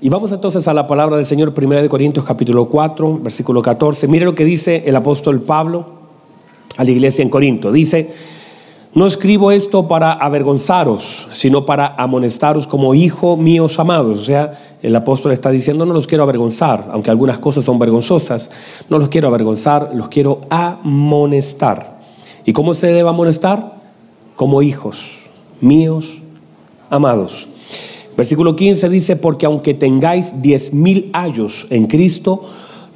Y vamos entonces a la palabra del Señor, 1 de Corintios capítulo 4, versículo 14. Mire lo que dice el apóstol Pablo a la iglesia en Corinto. Dice, no escribo esto para avergonzaros, sino para amonestaros como hijo míos amados. O sea, el apóstol está diciendo, no los quiero avergonzar, aunque algunas cosas son vergonzosas, no los quiero avergonzar, los quiero amonestar. ¿Y cómo se debe amonestar? Como hijos míos amados. Versículo 15 dice, porque aunque tengáis diez mil años en Cristo,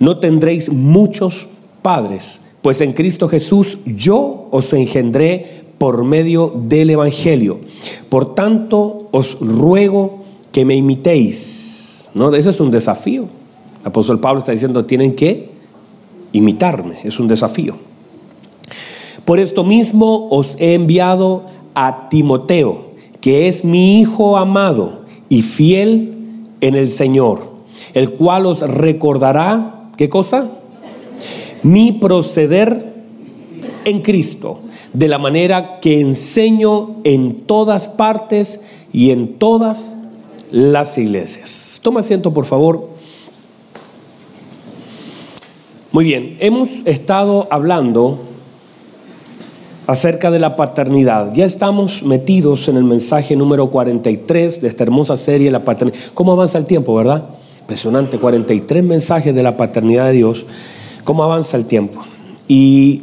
no tendréis muchos padres, pues en Cristo Jesús yo os engendré por medio del Evangelio. Por tanto, os ruego que me imitéis. ¿No? Ese es un desafío. El apóstol Pablo está diciendo, tienen que imitarme, es un desafío. Por esto mismo os he enviado a Timoteo, que es mi hijo amado y fiel en el Señor, el cual os recordará, ¿qué cosa? Mi proceder en Cristo, de la manera que enseño en todas partes y en todas las iglesias. Toma asiento, por favor. Muy bien, hemos estado hablando acerca de la paternidad. Ya estamos metidos en el mensaje número 43 de esta hermosa serie, la paternidad. ¿Cómo avanza el tiempo, verdad? Impresionante, 43 mensajes de la paternidad de Dios. ¿Cómo avanza el tiempo? Y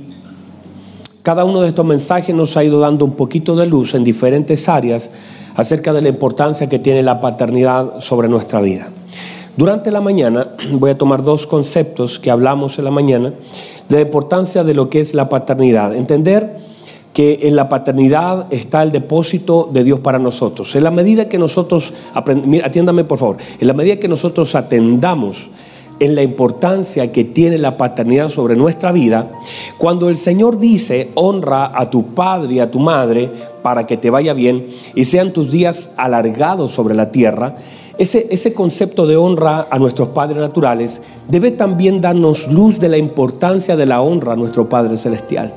cada uno de estos mensajes nos ha ido dando un poquito de luz en diferentes áreas acerca de la importancia que tiene la paternidad sobre nuestra vida. Durante la mañana voy a tomar dos conceptos que hablamos en la mañana de la importancia de lo que es la paternidad. Entender que en la paternidad está el depósito de Dios para nosotros. En la medida que nosotros, atiéndame por favor, en la medida que nosotros atendamos en la importancia que tiene la paternidad sobre nuestra vida, cuando el Señor dice, honra a tu padre y a tu madre para que te vaya bien y sean tus días alargados sobre la tierra, ese, ese concepto de honra a nuestros padres naturales debe también darnos luz de la importancia de la honra a nuestro Padre Celestial.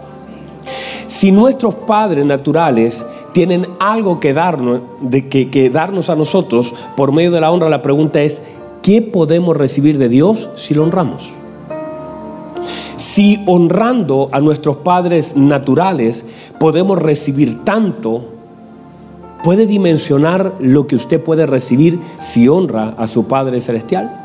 Si nuestros padres naturales tienen algo que darnos, de que, darnos a nosotros por medio de la honra, la pregunta es, ¿qué podemos recibir de Dios si lo honramos? Si honrando a nuestros padres naturales podemos recibir tanto, ¿puede dimensionar lo que usted puede recibir si honra a su Padre Celestial?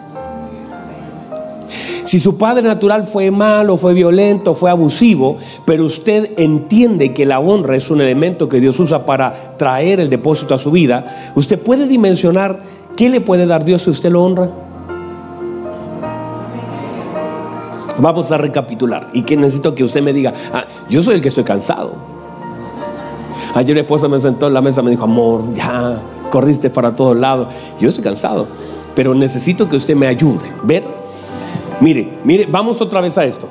Si su padre natural fue malo, fue violento, fue abusivo, pero usted entiende que la honra es un elemento que Dios usa para traer el depósito a su vida, usted puede dimensionar qué le puede dar Dios si usted lo honra. Vamos a recapitular. Y que necesito que usted me diga, ah, yo soy el que estoy cansado. Ayer mi esposa me sentó en la mesa me dijo, amor, ya corriste para todos lados. Yo estoy cansado, pero necesito que usted me ayude. Ver Mire, mire, vamos otra vez a esto.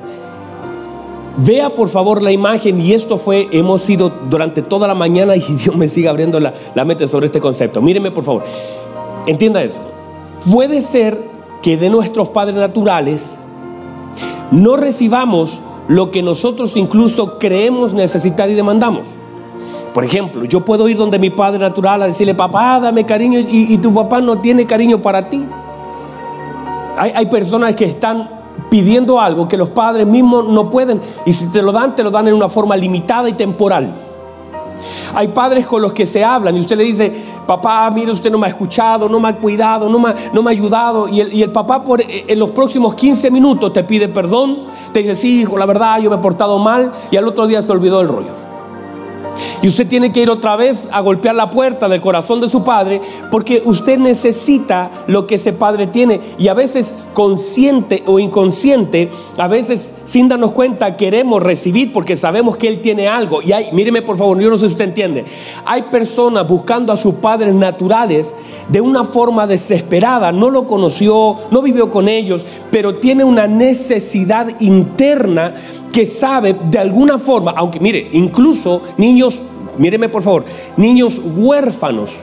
Vea por favor la imagen y esto fue, hemos ido durante toda la mañana y Dios me sigue abriendo la, mente sobre este concepto. Míreme por favor, entienda eso. Puede ser que de nuestros padres naturales no recibamos lo que nosotros incluso creemos necesitar y demandamos. Por ejemplo, yo puedo ir donde mi padre natural a decirle, papá, dame cariño y tu papá no tiene cariño para ti. Hay, personas que están pidiendo algo que los padres mismos no pueden y si te lo dan, te lo dan en una forma limitada y temporal. Hay padres con los que se hablan y usted le dice, papá, mire, usted no me ha escuchado, no me ha cuidado, no me, no me ha ayudado. Y el, y el, papá por, eh, en los próximos 15 minutos te pide perdón, te dice, sí, hijo, la verdad, yo me he portado mal y al otro día se olvidó el rollo. Y usted tiene que ir otra vez a golpear la puerta del corazón de su padre porque usted necesita lo que ese padre tiene. Y a veces consciente o inconsciente, a veces sin darnos cuenta queremos recibir porque sabemos que él tiene algo. Y hay, míreme por favor, yo no sé si usted entiende. Hay personas buscando a sus padres naturales de una forma desesperada. No lo conoció, no vivió con ellos, pero tiene una necesidad interna que sabe de alguna forma, aunque mire, incluso niños, míreme por favor, niños huérfanos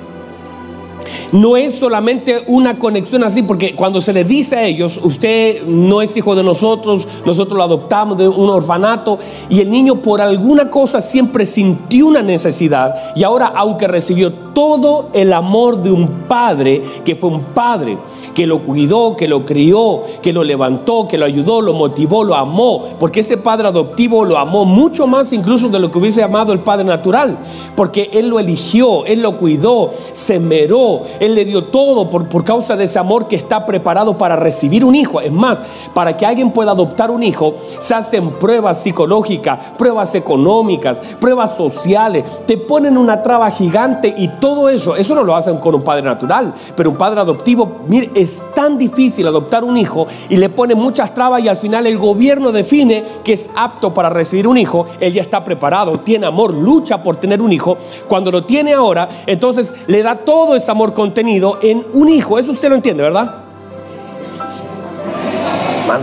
no es solamente una conexión así, porque cuando se le dice a ellos, usted no es hijo de nosotros, nosotros lo adoptamos de un orfanato, y el niño por alguna cosa siempre sintió una necesidad, y ahora aunque recibió todo el amor de un padre, que fue un padre, que lo cuidó, que lo crió, que lo levantó, que lo ayudó, lo motivó, lo amó, porque ese padre adoptivo lo amó mucho más incluso de lo que hubiese amado el padre natural, porque él lo eligió, él lo cuidó, se meró, él le dio todo por, por causa de ese amor que está preparado para recibir un hijo. Es más, para que alguien pueda adoptar un hijo, se hacen pruebas psicológicas, pruebas económicas, pruebas sociales, te ponen una traba gigante y todo eso, eso no lo hacen con un padre natural, pero un padre adoptivo, mire, es tan difícil adoptar un hijo y le pone muchas trabas y al final el gobierno define que es apto para recibir un hijo, él ya está preparado, tiene amor, lucha por tener un hijo, cuando lo tiene ahora, entonces le da todo ese amor contenido en un hijo, eso usted lo entiende, ¿verdad?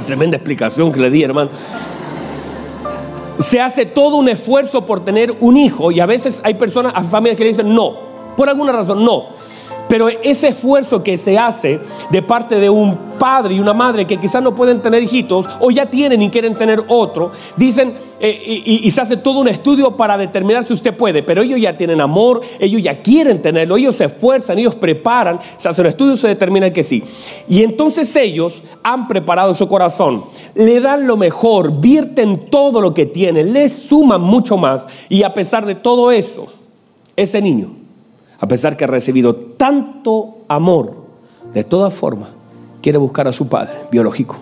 tremenda explicación que le di, hermano se hace todo un esfuerzo por tener un hijo y a veces hay personas, hay familias que le dicen no, por alguna razón no. Pero ese esfuerzo que se hace de parte de un padre y una madre que quizás no pueden tener hijitos o ya tienen y quieren tener otro, dicen eh, y, se hace todo un estudio para determinar si usted puede, pero ellos ya tienen amor, ellos ya quieren tenerlo, ellos se esfuerzan, ellos preparan, se hace un estudio y se determina que sí. Y entonces ellos han preparado su corazón, le dan lo mejor, vierten todo lo que tienen, le suman mucho más y a pesar de todo eso, ese niño a pesar que ha recibido tanto amor, de todas formas, quiere buscar a su padre biológico.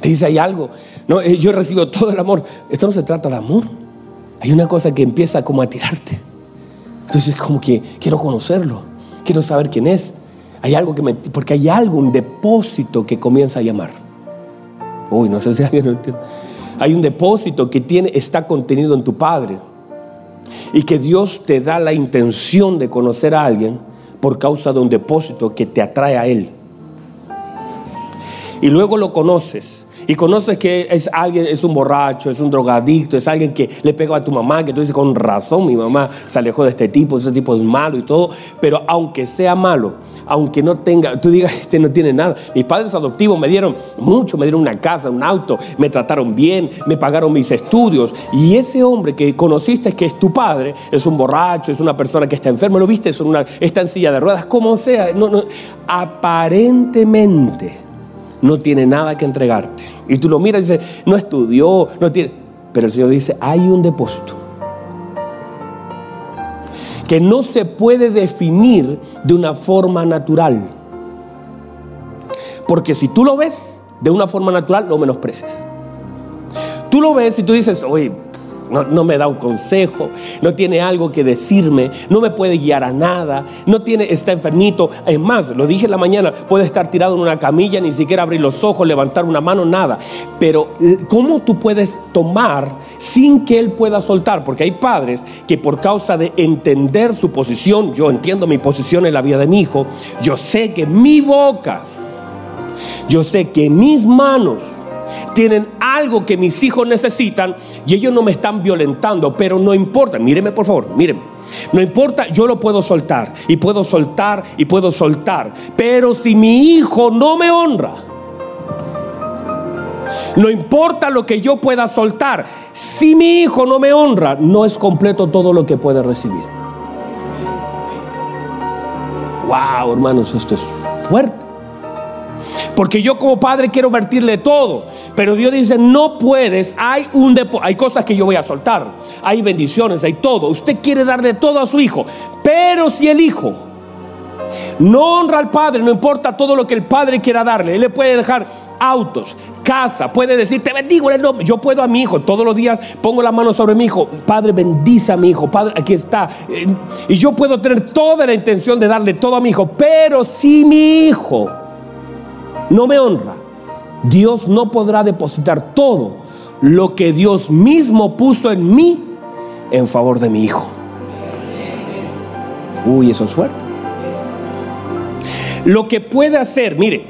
Te dice, hay algo. No, eh, yo recibo todo el amor. Esto no se trata de amor. Hay una cosa que empieza como a tirarte. Entonces, como que quiero conocerlo. Quiero saber quién es. Hay algo que me. Porque hay algo, un depósito que comienza a llamar. Uy, no sé si alguien lo entiende. Hay un depósito que tiene, está contenido en tu padre y que Dios te da la intención de conocer a alguien por causa de un depósito que te atrae a Él. Y luego lo conoces y conoces que es alguien, es un borracho, es un drogadicto, es alguien que le pega a tu mamá, que tú dices con razón, mi mamá se alejó de este tipo, ese tipo es malo y todo, pero aunque sea malo, aunque no tenga, tú digas, este no tiene nada. Mis padres adoptivos me dieron mucho, me dieron una casa, un auto, me trataron bien, me pagaron mis estudios. Y ese hombre que conociste, que es tu padre, es un borracho, es una persona que está enferma, lo viste, es una, está en silla de ruedas, como sea, no, aparentemente no tiene nada que entregarte. Y tú lo miras y dices, no estudió, no tiene. Pero el Señor dice, hay un depósito que no se puede definir de una forma natural. Porque si tú lo ves de una forma natural, lo menospreces. Tú lo ves y tú dices, oye, no, me da un consejo, no tiene algo que decirme, no me puede guiar a nada, no tiene, está enfermito. Es más, lo dije en la mañana, puede estar tirado en una camilla, ni siquiera abrir los ojos, levantar una mano, nada. Pero ¿cómo tú puedes tomar sin que él pueda soltar? Porque hay padres que por causa de entender su posición, yo entiendo mi posición en la vida de mi hijo, yo sé que mi boca, yo sé que mis manos, tienen algo que mis hijos necesitan y ellos no me están violentando, pero no importa, míreme por favor, míreme. No importa, yo lo puedo soltar y puedo soltar y puedo soltar, pero si mi hijo no me honra, no importa lo que yo pueda soltar, si mi hijo no me honra, no es completo todo lo que puede recibir. Wow, hermanos, esto es fuerte. Porque yo como padre quiero vertirle todo. Pero Dios dice, no puedes, hay un hay cosas que yo voy a soltar. Hay bendiciones, hay todo. Usted quiere darle todo a su hijo. Pero si el hijo no honra al padre, no importa todo lo que el padre quiera darle, él le puede dejar autos, casa, puede decir, te bendigo en el nombre. Yo puedo a mi hijo, todos los días pongo la mano sobre mi hijo, Padre, bendice a mi hijo, Padre, aquí está. Y yo puedo tener toda la intención de darle todo a mi hijo, pero si mi hijo no me honra, Dios no podrá depositar todo lo que Dios mismo puso en mí en favor de mi hijo. Uy, eso es fuerte. Lo que puede hacer, mire,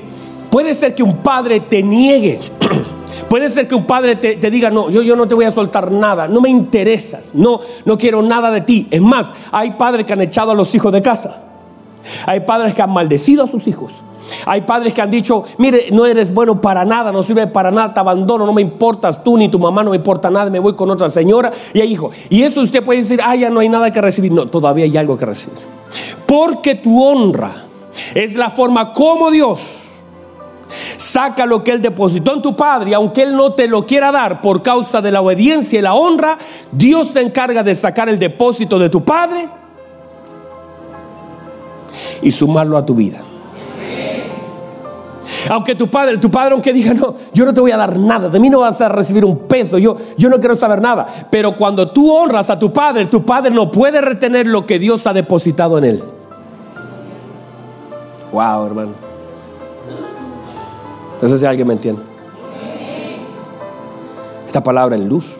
puede ser que un padre te niegue Puede ser que un padre te, diga, no, yo, yo no te voy a soltar nada, no me interesas, no, no quiero nada de ti. Es más, hay padres que han echado a los hijos de casa. Hay padres que han maldecido a sus hijos. Hay padres que han dicho, mire, no eres bueno para nada, no sirve para nada, te abandono, no me importas tú ni tu mamá, no me importa nada, me voy con otra señora y hay hijo. Y eso usted puede decir, ah, ya no hay nada que recibir. No, todavía hay algo que recibir. Porque tu honra es la forma como Dios saca lo que Él depositó en tu Padre, aunque Él no te lo quiera dar por causa de la obediencia y la honra, Dios se encarga de sacar el depósito de tu Padre y sumarlo a tu vida. Aunque tu padre, tu padre aunque diga, no, yo no te voy a dar nada, de mí no vas a recibir un peso, yo, yo no quiero saber nada. Pero cuando tú honras a tu padre, tu padre no puede retener lo que Dios ha depositado en él. Wow, hermano. No sé si alguien me entiende. Esta palabra es luz.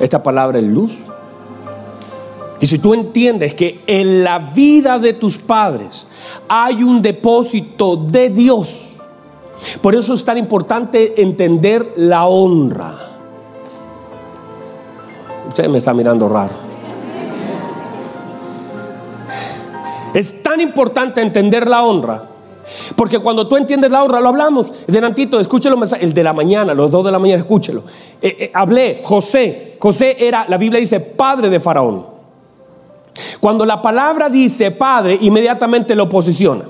Esta palabra es luz. Y si tú entiendes que en la vida de tus padres hay un depósito de Dios, por eso es tan importante entender la honra. Usted me está mirando raro. Es tan importante entender la honra. Porque cuando tú entiendes la honra, lo hablamos. Delantito, escúchelo, el de la mañana, los dos de la mañana, escúchelo. Eh, eh, hablé, José. José era, la Biblia dice, padre de Faraón. Cuando la palabra dice padre, inmediatamente lo posiciona.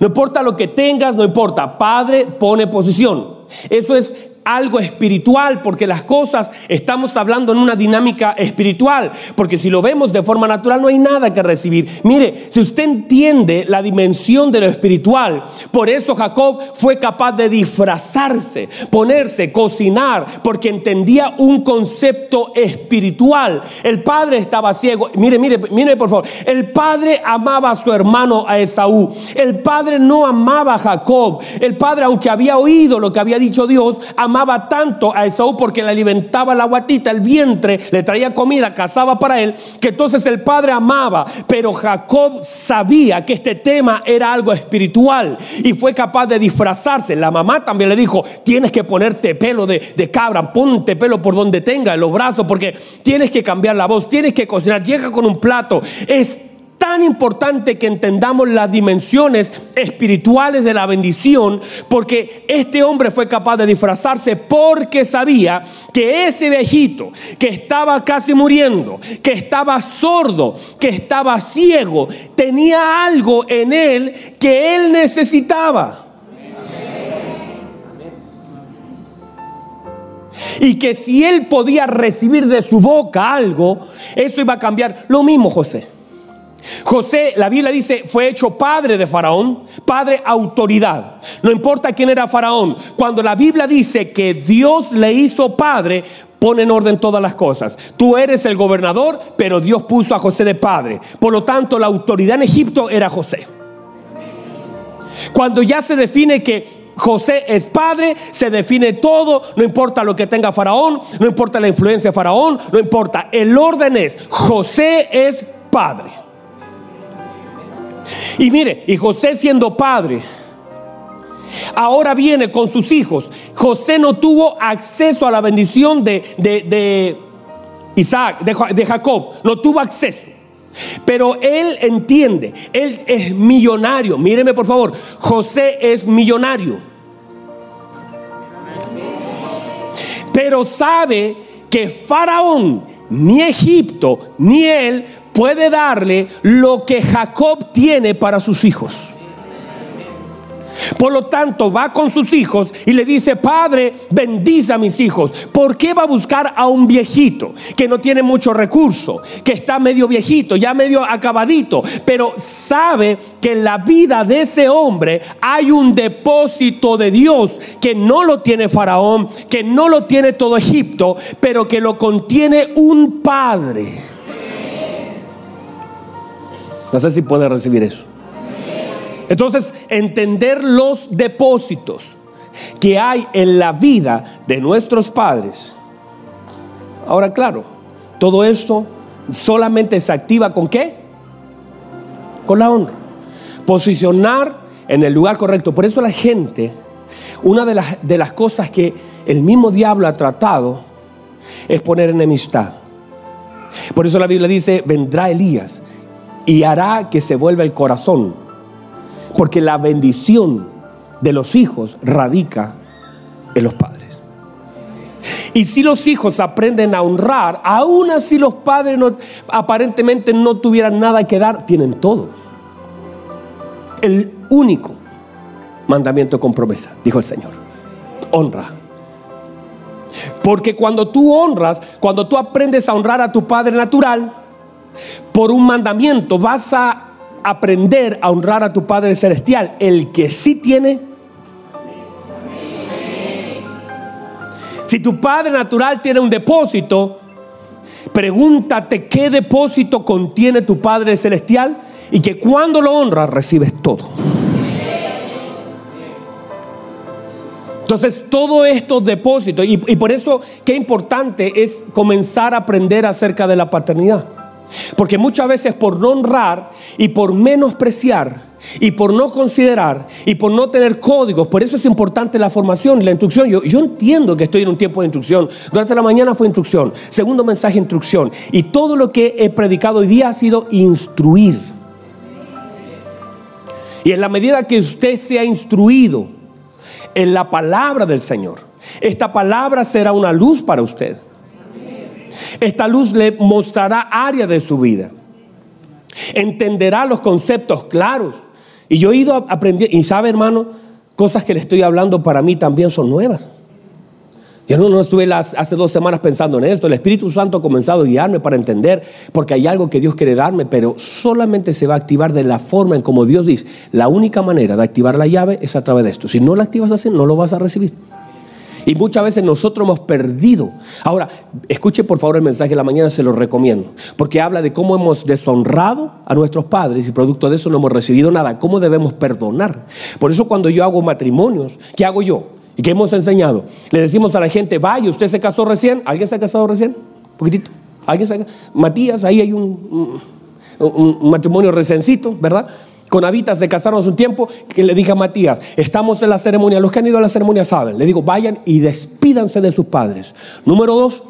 No importa lo que tengas, no importa. Padre pone posición. Eso es algo espiritual, porque las cosas estamos hablando en una dinámica espiritual, porque si lo vemos de forma natural no hay nada que recibir. Mire, si usted entiende la dimensión de lo espiritual, por eso Jacob fue capaz de disfrazarse, ponerse, cocinar, porque entendía un concepto espiritual. El padre estaba ciego. Mire, mire, mire por favor. El padre amaba a su hermano a Esaú. El padre no amaba a Jacob. El padre, aunque había oído lo que había dicho Dios, amaba amaba tanto a Esaú porque le alimentaba la guatita, el vientre, le traía comida, cazaba para él, que entonces el padre amaba. Pero Jacob sabía que este tema era algo espiritual y fue capaz de disfrazarse. La mamá también le dijo, tienes que ponerte pelo de, de cabra, ponte pelo por donde tenga, en los brazos, porque tienes que cambiar la voz, tienes que cocinar, llega con un plato. Es tan importante que entendamos las dimensiones espirituales de la bendición, porque este hombre fue capaz de disfrazarse porque sabía que ese viejito que estaba casi muriendo, que estaba sordo, que estaba ciego, tenía algo en él que él necesitaba. Y que si él podía recibir de su boca algo, eso iba a cambiar. Lo mismo José. José, la Biblia dice, fue hecho padre de Faraón, padre autoridad. No importa quién era Faraón. Cuando la Biblia dice que Dios le hizo padre, pone en orden todas las cosas. Tú eres el gobernador, pero Dios puso a José de padre. Por lo tanto, la autoridad en Egipto era José. Cuando ya se define que José es padre, se define todo, no importa lo que tenga Faraón, no importa la influencia de Faraón, no importa. El orden es, José es padre. Y mire, y José siendo padre, ahora viene con sus hijos. José no tuvo acceso a la bendición de, de, Isaac, de, de Jacob, no tuvo acceso. Pero él entiende, él es millonario. Míreme por favor, José es millonario. Pero sabe que Faraón, ni Egipto, ni él puede darle lo que Jacob tiene para sus hijos. Por lo tanto, va con sus hijos y le dice, Padre, bendice a mis hijos. ¿Por qué va a buscar a un viejito que no tiene mucho recurso, que está medio viejito, ya medio acabadito, pero sabe que en la vida de ese hombre hay un depósito de Dios que no lo tiene Faraón, que no lo tiene todo Egipto, pero que lo contiene un Padre? No sé si puede recibir eso. Entonces, entender los depósitos que hay en la vida de nuestros padres. Ahora, claro, todo esto solamente se activa con qué? Con la honra. Posicionar en el lugar correcto. Por eso la gente, una de las, de las cosas que el mismo diablo ha tratado es poner enemistad. Por eso la Biblia dice, vendrá Elías y hará que se vuelva el corazón. Porque la bendición de los hijos radica en los padres. Y si los hijos aprenden a honrar, aún así los padres aparentemente no tuvieran nada que dar, tienen todo. El único mandamiento con promesa, dijo el Señor. Honra. Porque cuando tú honras, cuando tú aprendes a honrar a tu Padre natural, por un mandamiento vas a aprender a honrar a tu Padre celestial, el que sí tiene. Si tu Padre natural tiene un depósito, pregúntate qué depósito contiene tu Padre celestial y que cuando lo honras recibes todo. Entonces, todos estos depósitos, y, y, por eso qué importante es comenzar a aprender acerca de la paternidad. Porque muchas veces por no honrar y por menospreciar y por no considerar y por no tener códigos, por eso es importante la formación, la instrucción. Yo, yo entiendo que estoy en un tiempo de instrucción. Durante la mañana fue instrucción, segundo mensaje instrucción. Y todo lo que he predicado hoy día ha sido instruir. Y en la medida que usted sea instruido, en la palabra del Señor. Esta palabra será una luz para usted. Esta luz le mostrará área de su vida. Entenderá los conceptos claros. Y yo he ido aprendiendo, y sabe hermano, cosas que le estoy hablando para mí también son nuevas. Yo no, estuve las, hace dos semanas pensando en esto. El Espíritu Santo ha comenzado a guiarme para entender, porque hay algo que Dios quiere darme, pero solamente se va a activar de la forma en como Dios dice. La única manera de activar la llave es a través de esto. Si no la activas así, no lo vas a recibir. Y muchas veces nosotros hemos perdido. Ahora, escuche por favor el mensaje de la mañana, se lo recomiendo. Porque habla de cómo hemos deshonrado a nuestros padres y producto de eso no hemos recibido nada. ¿Cómo debemos perdonar? Por eso cuando yo hago matrimonios, ¿qué hago yo? ¿Y qué hemos enseñado? Le decimos a la gente, vaya, usted se casó recién. ¿Alguien se ha casado recién? Un poquitito. ¿Alguien se ha Matías, ahí hay un, un, matrimonio reciéncito, ¿verdad? Con Avita se casaron hace un tiempo que le dije a Matías, estamos en la ceremonia, los que han ido a la ceremonia saben, le digo, vayan y despídanse de sus padres. Número dos,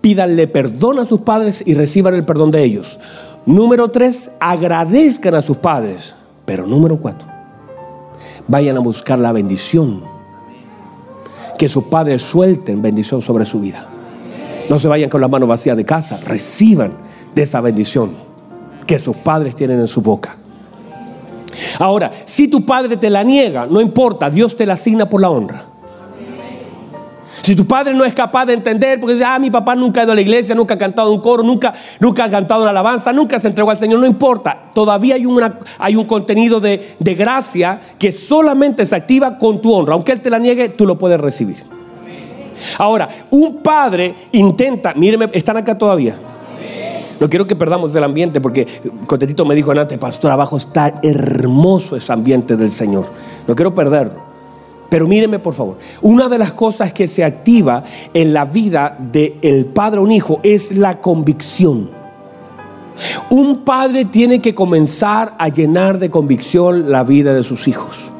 pídanle perdón a sus padres y reciban el perdón de ellos. Número tres, agradezcan a sus padres. Pero número cuatro, vayan a buscar la bendición que sus padres suelten bendición sobre su vida. No se vayan con las manos vacías de casa, reciban de esa bendición que sus padres tienen en su boca. Ahora, si tu padre te la niega, no importa, Dios te la asigna por la honra. Si tu padre no es capaz de entender, porque dice, ah, mi papá nunca ha ido a la iglesia, nunca ha cantado un coro, nunca, nunca ha cantado una alabanza, nunca se entregó al Señor, no importa. Todavía hay, una, hay un contenido de, de gracia que solamente se activa con tu honra. Aunque Él te la niegue, tú lo puedes recibir. Ahora, un padre intenta, mírenme, están acá todavía. No quiero que perdamos el ambiente porque Cotetito me dijo antes, pastor, abajo está hermoso ese ambiente del Señor. No quiero perderlo. Pero míreme por favor, una de las cosas que se activa en la vida del padre o un hijo es la convicción. Un padre tiene que comenzar a llenar de convicción la vida de sus hijos.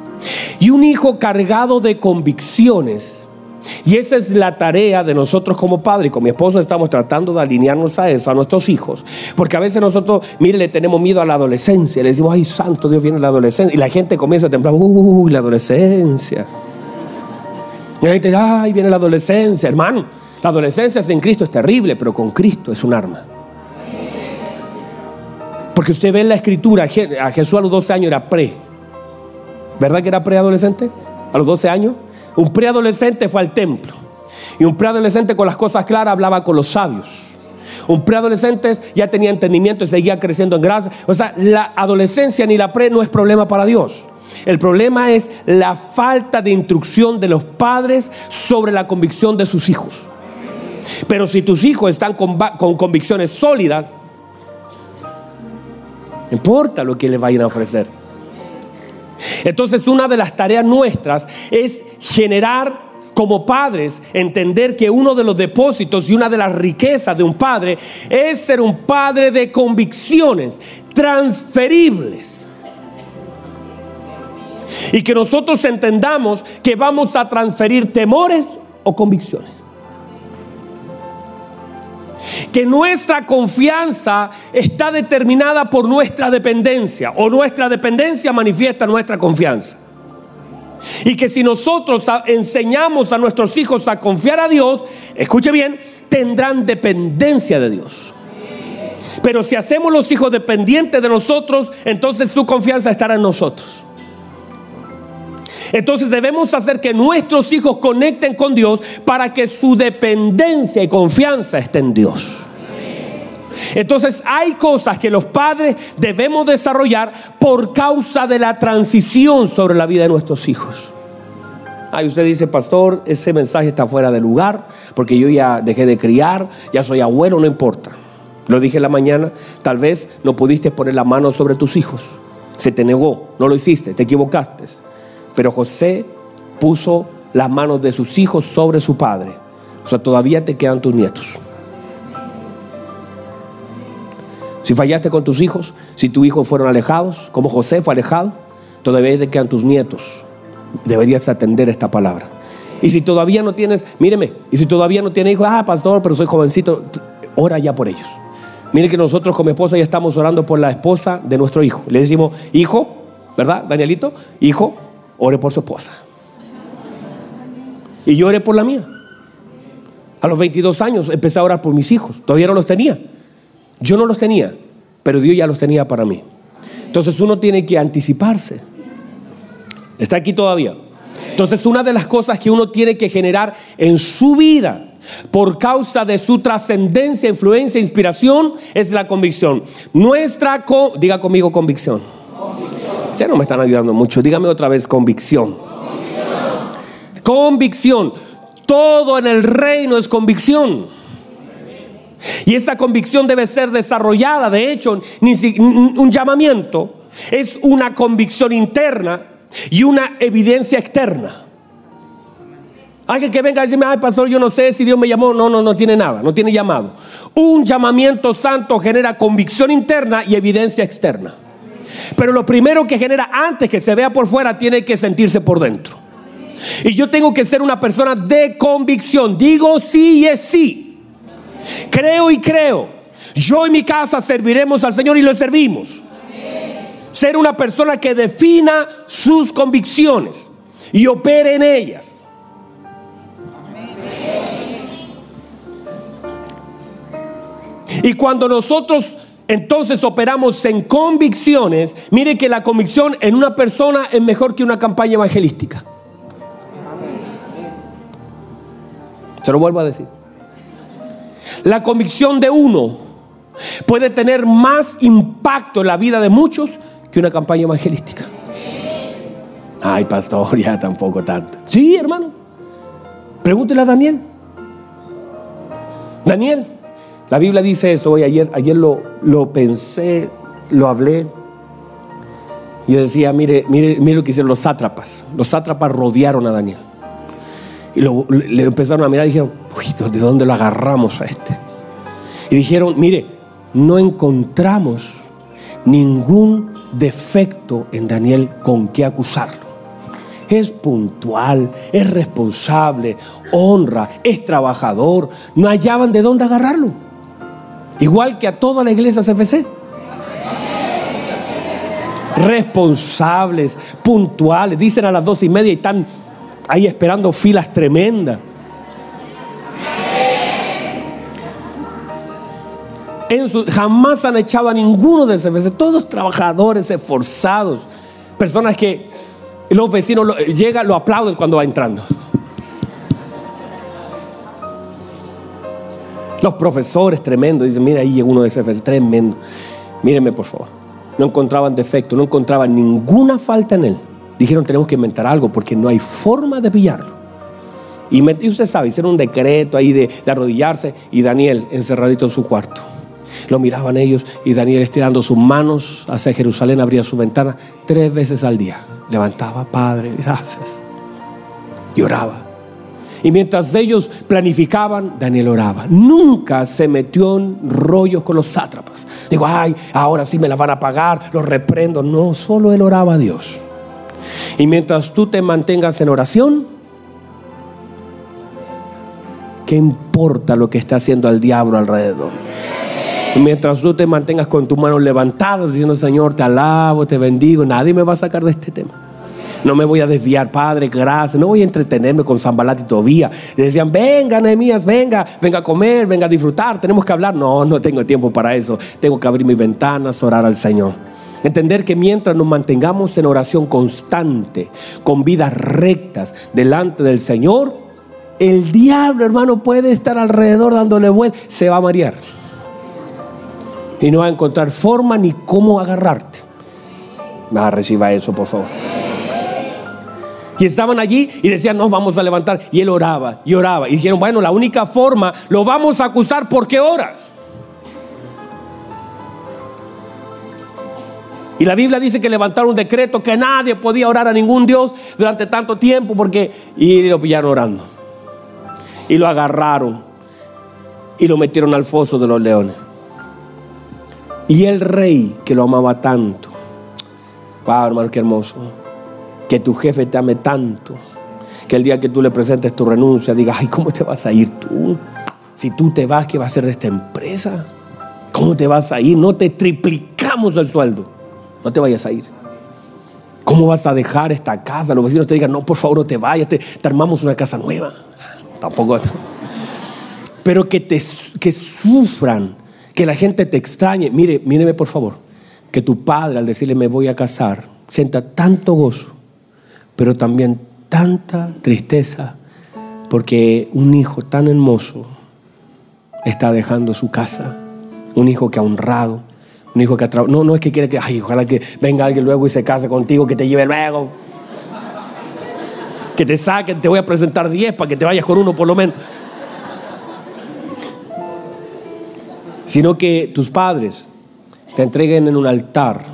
Y un hijo cargado de convicciones y esa es la tarea de nosotros como padres. Con mi esposo estamos tratando de alinearnos a eso, a nuestros hijos. Porque a veces nosotros, mire, le tenemos miedo a la adolescencia. Le decimos, ay, santo Dios, viene la adolescencia. Y la gente comienza a temblar, uy, la adolescencia. Y la gente dice, ay, viene la adolescencia. Hermano, la adolescencia sin Cristo es terrible, pero con Cristo es un arma. Porque usted ve en la escritura, a Jesús a los 12 años era pre. ¿Verdad que era preadolescente? A los 12 años. Un preadolescente fue al templo. Y un preadolescente con las cosas claras hablaba con los sabios. Un preadolescente ya tenía entendimiento y seguía creciendo en gracia. O sea, la adolescencia ni la pre no es problema para Dios. El problema es la falta de instrucción de los padres sobre la convicción de sus hijos. Pero si tus hijos están con, con convicciones sólidas, no importa lo que les vayan a ofrecer. Entonces una de las tareas nuestras es generar como padres, entender que uno de los depósitos y una de las riquezas de un padre es ser un padre de convicciones transferibles. Y que nosotros entendamos que vamos a transferir temores o convicciones. Que nuestra confianza está determinada por nuestra dependencia o nuestra dependencia manifiesta nuestra confianza. Y que si nosotros enseñamos a nuestros hijos a confiar a Dios, escuche bien, tendrán dependencia de Dios. Pero si hacemos los hijos dependientes de nosotros, entonces su confianza estará en nosotros. Entonces debemos hacer que nuestros hijos conecten con Dios para que su dependencia y confianza esté en Dios. Entonces hay cosas que los padres debemos desarrollar por causa de la transición sobre la vida de nuestros hijos. Ay, usted dice, pastor, ese mensaje está fuera de lugar, porque yo ya dejé de criar, ya soy abuelo, no importa. Lo dije en la mañana, tal vez no pudiste poner la mano sobre tus hijos. Se te negó, no lo hiciste, te equivocaste. Pero José puso las manos de sus hijos sobre su padre. O sea, todavía te quedan tus nietos. Si fallaste con tus hijos, si tus hijos fueron alejados, como José fue alejado, todavía te quedan tus nietos. Deberías atender esta palabra. Y si todavía no tienes, míreme, y si todavía no tienes hijos, ah, pastor, pero soy jovencito, ora ya por ellos. Mire que nosotros con mi esposa ya estamos orando por la esposa de nuestro hijo. Le decimos, hijo, ¿verdad, Danielito? Hijo, ore por su esposa. Y yo oré por la mía. A los 22 años empecé a orar por mis hijos. Todavía no los tenía. Yo no los tenía, pero Dios ya los tenía para mí. Entonces uno tiene que anticiparse. Está aquí todavía. Entonces una de las cosas que uno tiene que generar en su vida por causa de su trascendencia, influencia, inspiración, es la convicción. Nuestra, diga conmigo convicción. Ya no me están ayudando mucho. Dígame otra vez convicción. Convicción. Todo en el reino es convicción. Y esa convicción debe ser desarrollada. De hecho, un llamamiento es una convicción interna y una evidencia externa. Alguien que venga a decirme, ay pastor, yo no sé si Dios me llamó. No, no, no tiene nada, no tiene llamado. Un llamamiento santo genera convicción interna y evidencia externa. Pero lo primero que genera antes que se vea por fuera tiene que sentirse por dentro. Y yo tengo que ser una persona de convicción. Digo sí y es sí. Creo y creo. Yo y mi casa serviremos al Señor y lo servimos. Ser una persona que defina sus convicciones y opere en ellas. Y cuando nosotros entonces operamos en convicciones. Mire que la convicción en una persona es mejor que una campaña evangelística. Se lo vuelvo a decir. La convicción de uno puede tener más impacto en la vida de muchos que una campaña evangelística. Ay, pastor, ya tampoco tanto. Sí, hermano. Pregúntele a Daniel. Daniel, la Biblia dice eso, hoy ayer, ayer lo, lo pensé, lo hablé. Yo decía, mire, mire, mire lo que hicieron los sátrapas. Los sátrapas rodearon a Daniel. Y le empezaron a mirar y dijeron, uy, ¿de dónde lo agarramos a este? Y dijeron, mire, no encontramos ningún defecto en Daniel con qué acusarlo. Es puntual, es responsable, honra, es trabajador. No hallaban de dónde agarrarlo. Igual que a toda la iglesia CFC. Responsables, puntuales. Dicen a las dos y media y están ahí esperando filas tremendas. jamás han echado a ninguno del CFC. Todos trabajadores, esforzados. Personas que los vecinos llegan, lo aplauden cuando va entrando. Los profesores tremendos, dicen, mira, ahí llegó uno de ese tremendo. Mírenme, por favor. No encontraban defecto, no encontraban ninguna falta en él. Dijeron, tenemos que inventar algo porque no hay forma de pillarlo. Y, usted sabe, hicieron un decreto ahí de, de arrodillarse y Daniel encerradito en su cuarto. Lo miraban ellos y Daniel estirando sus manos hacia Jerusalén, abría su ventana tres veces al día. Levantaba, Padre, gracias. Lloraba. Y mientras ellos planificaban, Daniel oraba. Nunca se metió en rollos con los sátrapas. Digo, ay, ahora sí me la van a pagar, los reprendo. No, solo él oraba a Dios. Y mientras tú te mantengas en oración, ¿qué importa lo que está haciendo el diablo alrededor? Mientras tú te mantengas con tus manos levantadas diciendo, Señor, te alabo, te bendigo, nadie me va a sacar de este tema. No me voy a desviar, Padre, gracias. No voy a entretenerme con Zambalat y Tobía. Decían, venga, Nehemías, venga, venga a comer, venga a disfrutar, tenemos que hablar. No, no tengo tiempo para eso. Tengo que abrir mis ventanas, orar al Señor. Entender que mientras nos mantengamos en oración constante, con vidas rectas delante del Señor, el diablo, hermano, puede estar alrededor dándole vuelta, se va a marear. Y no va a encontrar forma ni cómo agarrarte. Va, reciba eso, por favor. Y estaban allí y decían, nos vamos a levantar. Y él oraba y oraba. Y dijeron, bueno, la única forma, lo vamos a acusar porque ora. Y la Biblia dice que levantaron un decreto que nadie podía orar a ningún Dios durante tanto tiempo porque... Y lo pillaron orando. Y lo agarraron. Y lo metieron al foso de los leones. Y el rey que lo amaba tanto. Wow, hermano, qué hermoso que tu jefe te ame tanto, que el día que tú le presentes tu renuncia, diga, ay, ¿cómo te vas a ir tú? Si tú te vas, ¿qué va a hacer de esta empresa? ¿Cómo te vas a ir? No te triplicamos el sueldo. No te vayas a ir. ¿Cómo vas a dejar esta casa? Los vecinos te digan, no, por favor, no te vayas, te, armamos una casa nueva. Tampoco. Pero que, te, que sufran, que la gente te extrañe. Mire, míreme por favor, que tu padre al decirle me voy a casar, sienta tanto gozo pero también tanta tristeza porque un hijo tan hermoso está dejando su casa, un hijo que ha honrado, un hijo que ha trabajado. No, no es que quiere que, ay, ojalá que venga alguien luego y se case contigo, que te lleve luego. Que te saquen, te voy a presentar 10 para que te vayas con uno por lo menos. Sino que tus padres te entreguen en un altar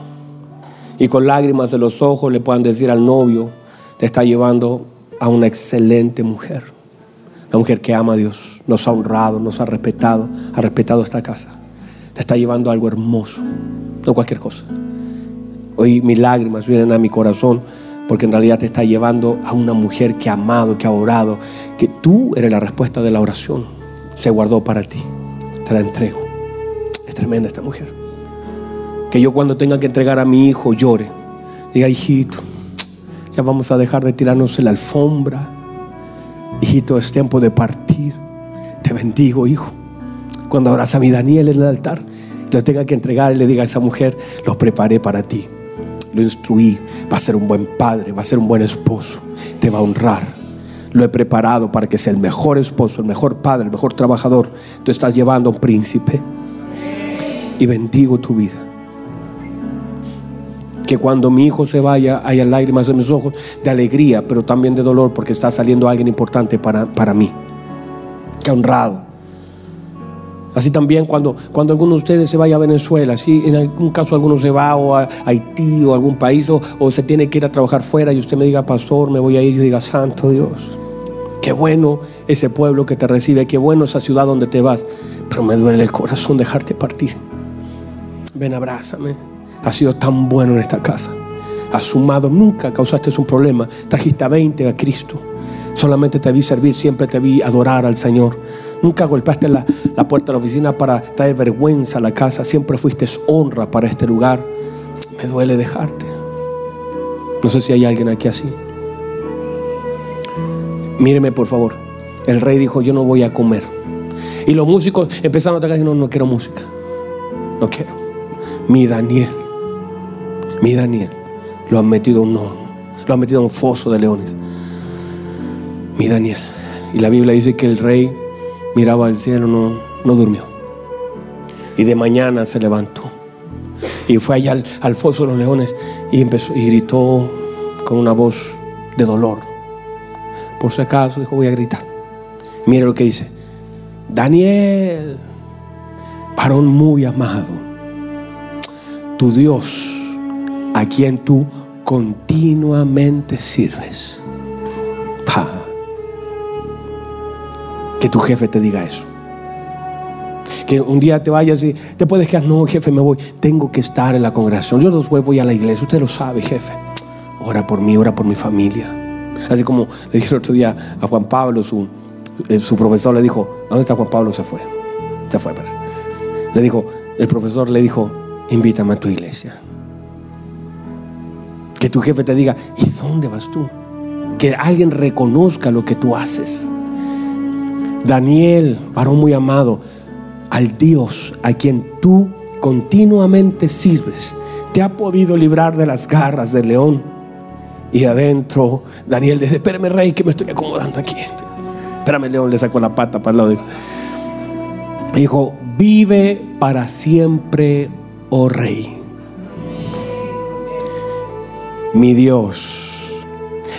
y con lágrimas de los ojos le puedan decir al novio, te está llevando a una excelente mujer. Una mujer que ama a Dios, nos ha honrado, nos ha respetado, ha respetado esta casa. Te está llevando a algo hermoso, no cualquier cosa. Hoy mis lágrimas vienen a mi corazón porque en realidad te está llevando a una mujer que ha amado, que ha orado, que tú eres la respuesta de la oración. Se guardó para ti. Te la entrego. Es tremenda esta mujer. Que yo cuando tenga que entregar a mi hijo llore. Diga, hijito, vamos a dejar de tirarnos en la alfombra. Hijito, es tiempo de partir. Te bendigo, hijo. Cuando abras a mi Daniel en el altar, lo tenga que entregar y le diga a esa mujer, lo preparé para ti. Lo instruí, va a ser un buen padre, va a ser un buen esposo, te va a honrar. Lo he preparado para que sea el mejor esposo, el mejor padre, el mejor trabajador. Tú estás llevando a un príncipe y bendigo tu vida que cuando mi hijo se vaya haya lágrimas en mis ojos de alegría, pero también de dolor porque está saliendo alguien importante para, para mí. Que honrado. Así también cuando, cuando alguno de ustedes se vaya a Venezuela, si en algún caso alguno se va o a Haití o algún país o, o, se tiene que ir a trabajar fuera y usted me diga, pastor, me voy a ir, yo diga, santo Dios, qué bueno ese pueblo que te recibe, qué bueno esa ciudad donde te vas, pero me duele el corazón dejarte partir. Ven, abrázame. Ha sido tan bueno en esta casa. Has sumado, nunca causaste un problema. Trajiste a 20 a Cristo. Solamente te vi servir, siempre te vi adorar al Señor. Nunca golpeaste la, la puerta de la oficina para traer vergüenza a la casa. Siempre fuiste honra para este lugar. Me duele dejarte. No sé si hay alguien aquí así. Míreme por favor. El rey dijo, yo no voy a comer. Y los músicos empezaron a tocar y no, no quiero música. No quiero. Mi Daniel mi Daniel lo han metido a un lo han metido un foso de leones. Mi Daniel. Y la Biblia dice que el rey miraba al cielo, no, no durmió. Y de mañana se levantó. Y fue allá al, foso de los leones y empezó y gritó con una voz de dolor. Por si acaso dijo, voy a gritar. Mire lo que dice. Daniel, varón muy amado, tu Dios a quien tú continuamente sirves. Que tu jefe te diga eso. Que un día te vayas y te puedes quedar, no, jefe, me voy. Tengo que estar en la congregación. Yo los voy, a la iglesia. Usted lo sabe, jefe. ora por mí, ora por mi familia. Así como le dije el otro día a Juan Pablo, su, eh, su profesor le dijo, ¿dónde está Juan Pablo? Se fue. Se fue, parece. Le dijo, el profesor le dijo, invítame a tu iglesia. Que tu jefe te diga, ¿y dónde vas tú? Que alguien reconozca lo que tú haces. Daniel, varón muy amado, al Dios a quien tú continuamente sirves, te ha podido librar de las garras del león. Y adentro, Daniel dice, espérame rey, que me estoy acomodando aquí. Espérame, león, le sacó la pata para el lado. Dijo, vive para siempre, oh rey. Mi Dios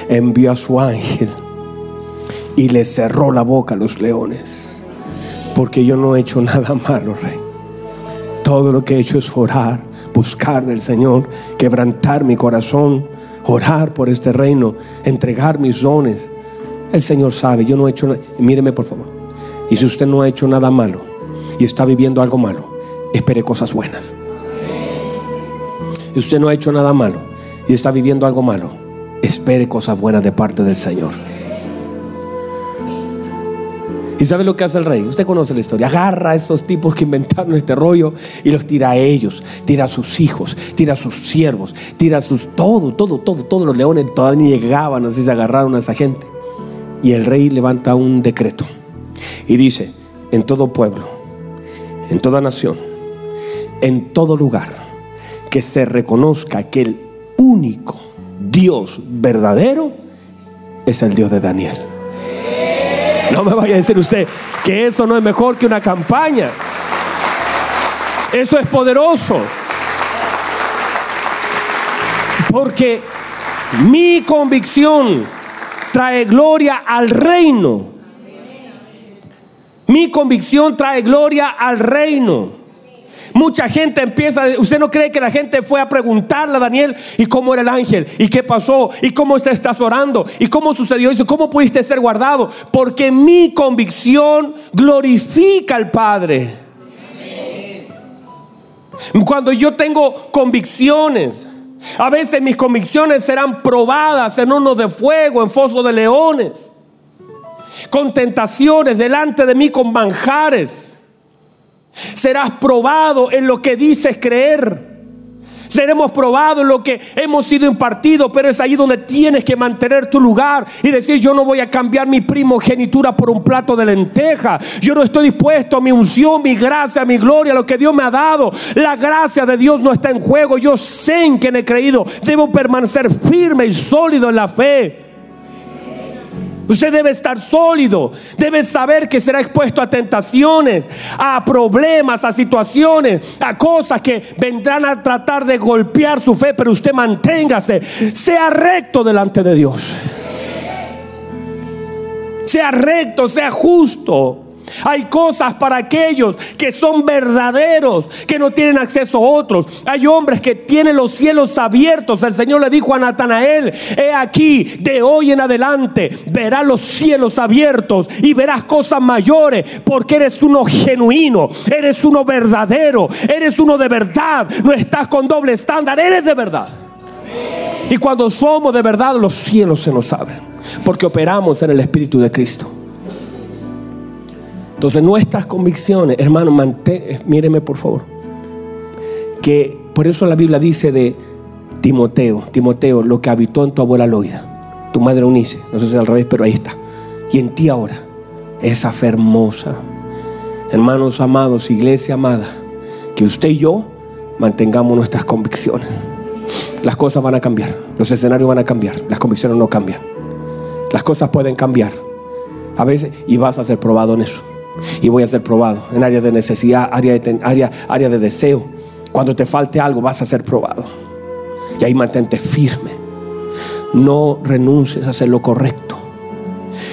envió a su ángel y le cerró la boca a los leones. Porque yo no he hecho nada malo, rey. Todo lo que he hecho es orar, buscar del Señor, quebrantar mi corazón, orar por este reino, entregar mis dones. El Señor sabe, yo no he hecho nada. Míreme por favor. Y si usted no ha hecho nada malo y está viviendo algo malo, espere cosas buenas. Y usted no ha hecho nada malo y está viviendo algo malo, espere cosas buenas de parte del Señor. ¿Y sabe lo que hace el rey? Usted conoce la historia. Agarra a estos tipos que inventaron este rollo y los tira a ellos, tira a sus hijos, tira a sus siervos, tira a sus todo, todo, todo, todos los leones todavía llegaban, así se agarraron a esa gente. Y el rey levanta un decreto y dice, en todo pueblo, en toda nación, en todo lugar, que se reconozca que el único Dios verdadero es el Dios de Daniel. No me vaya a decir usted que eso no es mejor que una campaña. Eso es poderoso. Porque mi convicción trae gloria al reino. Mi convicción trae gloria al reino. Mucha gente empieza, usted no cree que la gente fue a preguntarle a Daniel y cómo era el ángel y qué pasó y cómo te estás orando y cómo sucedió eso, cómo pudiste ser guardado, porque mi convicción glorifica al Padre. Cuando yo tengo convicciones, a veces mis convicciones serán probadas en hornos de fuego, en fosos de leones, con tentaciones delante de mí, con manjares. Serás probado en lo que dices creer. Seremos probados en lo que hemos sido impartidos, pero es ahí donde tienes que mantener tu lugar y decir, yo no voy a cambiar mi primogenitura por un plato de lenteja. Yo no estoy dispuesto a mi unción, mi gracia, mi gloria, lo que Dios me ha dado. La gracia de Dios no está en juego. Yo sé en quien he creído. Debo permanecer firme y sólido en la fe. Usted debe estar sólido, debe saber que será expuesto a tentaciones, a problemas, a situaciones, a cosas que vendrán a tratar de golpear su fe, pero usted manténgase, sea recto delante de Dios. Sea recto, sea justo. Hay cosas para aquellos que son verdaderos, que no tienen acceso a otros. Hay hombres que tienen los cielos abiertos. El Señor le dijo a Natanael, he aquí, de hoy en adelante verás los cielos abiertos y verás cosas mayores, porque eres uno genuino, eres uno verdadero, eres uno de verdad. No estás con doble estándar, eres de verdad. Y cuando somos de verdad, los cielos se nos abren, porque operamos en el Espíritu de Cristo. Entonces nuestras convicciones, hermano, mantén, míreme por favor, que por eso la Biblia dice de Timoteo, Timoteo, lo que habitó en tu abuela Loida, tu madre Unice, no sé si es al revés, pero ahí está. Y en ti ahora, esa fe hermosa. Hermanos amados, iglesia amada, que usted y yo mantengamos nuestras convicciones. Las cosas van a cambiar, los escenarios van a cambiar, las convicciones no cambian. Las cosas pueden cambiar. A veces, y vas a ser probado en eso y voy a ser probado en área de necesidad, área de, de deseo. Cuando te falte algo vas a ser probado. Y ahí mantente firme. No renuncies a hacer lo correcto.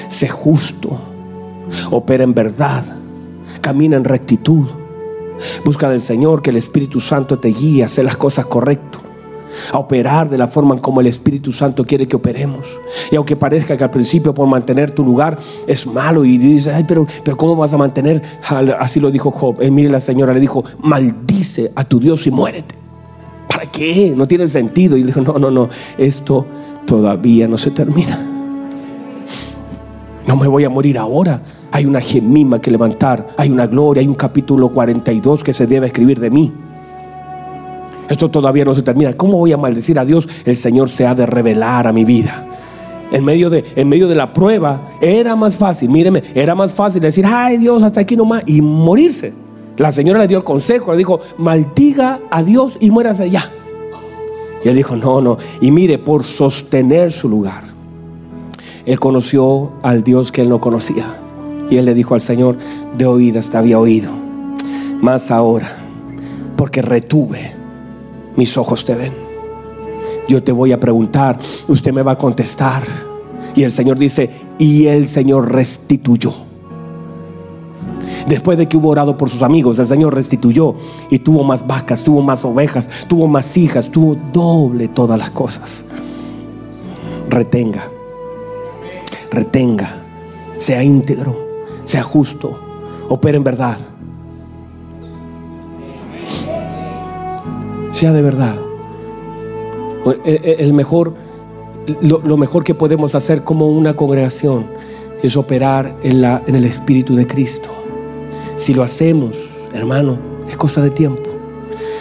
Sé justo. Opera en verdad. Camina en rectitud. Busca del Señor que el Espíritu Santo te guíe a hacer las cosas correctas a operar de la forma en como el Espíritu Santo quiere que operemos. Y aunque parezca que al principio por mantener tu lugar es malo y dices, ay, pero, pero ¿cómo vas a mantener? Así lo dijo Job. Eh, mire, la señora le dijo, maldice a tu Dios y muérete. ¿Para qué? No tiene sentido. Y le dijo, no, no, no, esto todavía no se termina. No me voy a morir ahora. Hay una gemima que levantar, hay una gloria, hay un capítulo 42 que se debe escribir de mí. Esto todavía no se termina. ¿Cómo voy a maldecir a Dios? El Señor se ha de revelar a mi vida. En medio, de, en medio de la prueba era más fácil, míreme, era más fácil decir, ay Dios, hasta aquí nomás, y morirse. La señora le dio el consejo, le dijo, maldiga a Dios y muérase ya. Y él dijo, no, no. Y mire, por sostener su lugar, él conoció al Dios que él no conocía. Y él le dijo al Señor, de oídas te había oído, más ahora, porque retuve, mis ojos te ven. Yo te voy a preguntar, usted me va a contestar. Y el Señor dice, y el Señor restituyó. Después de que hubo orado por sus amigos, el Señor restituyó y tuvo más vacas, tuvo más ovejas, tuvo más hijas, tuvo doble todas las cosas. Retenga, retenga, sea íntegro, sea justo, opere en verdad. Sea de verdad. El mejor, lo, mejor que podemos hacer como una congregación es operar en, la, en el Espíritu de Cristo. Si lo hacemos, hermano, es cosa de tiempo.